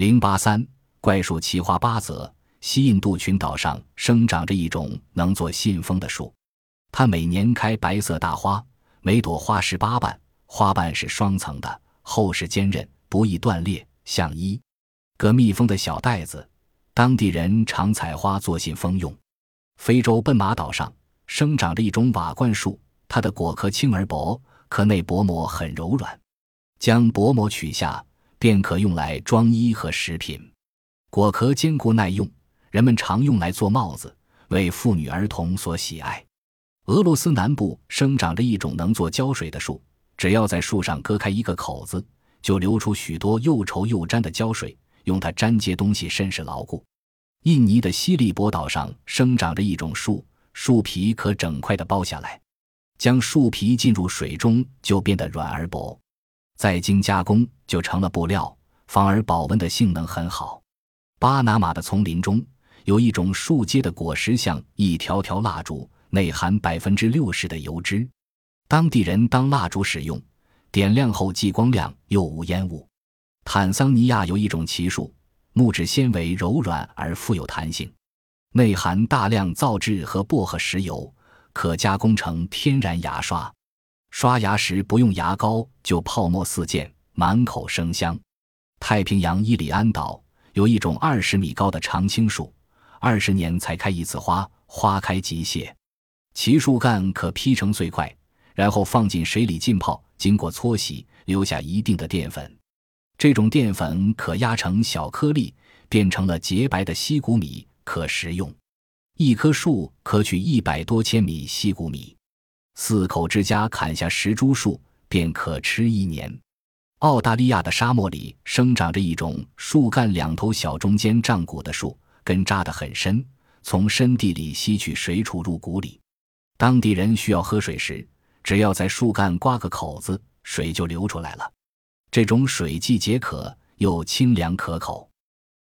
零八三怪树奇花八则。西印度群岛上生长着一种能做信封的树，它每年开白色大花，每朵花十八瓣，花瓣是双层的，厚实坚韧，不易断裂，像一个密封的小袋子。当地人常采花做信封用。非洲奔马岛上生长着一种瓦罐树，它的果壳轻而薄，壳内薄膜很柔软，将薄膜取下便可用来装衣和食品。果壳坚固耐用。人们常用来做帽子，为妇女儿童所喜爱。俄罗斯南部生长着一种能做胶水的树，只要在树上割开一个口子，就流出许多又稠又粘的胶水，用它粘接东西甚是牢固。印尼的西利伯岛上生长着一种树，树皮可整块的剥下来，将树皮浸入水中就变得软而薄，再经加工就成了布料，反而保温的性能很好。巴拿马的丛林中。有一种树结的果实像一条条蜡烛，内含百分之六十的油脂，当地人当蜡烛使用，点亮后既光亮又无烟雾。坦桑尼亚有一种奇树，木质纤维柔软而富有弹性，内含大量皂质和薄荷石油，可加工成天然牙刷。刷牙时不用牙膏就泡沫四溅，满口生香。太平洋伊里安岛有一种二十米高的常青树。二十年才开一次花，花开即谢。其树干可劈成碎块，然后放进水里浸泡，经过搓洗，留下一定的淀粉。这种淀粉可压成小颗粒，变成了洁白的西谷米，可食用。一棵树可取一百多千米西谷米。四口之家砍下十株树，便可吃一年。澳大利亚的沙漠里生长着一种树干两头小、中间胀骨的树。根扎得很深，从深地里吸取水储入谷里。当地人需要喝水时，只要在树干刮个口子，水就流出来了。这种水既解渴又清凉可口。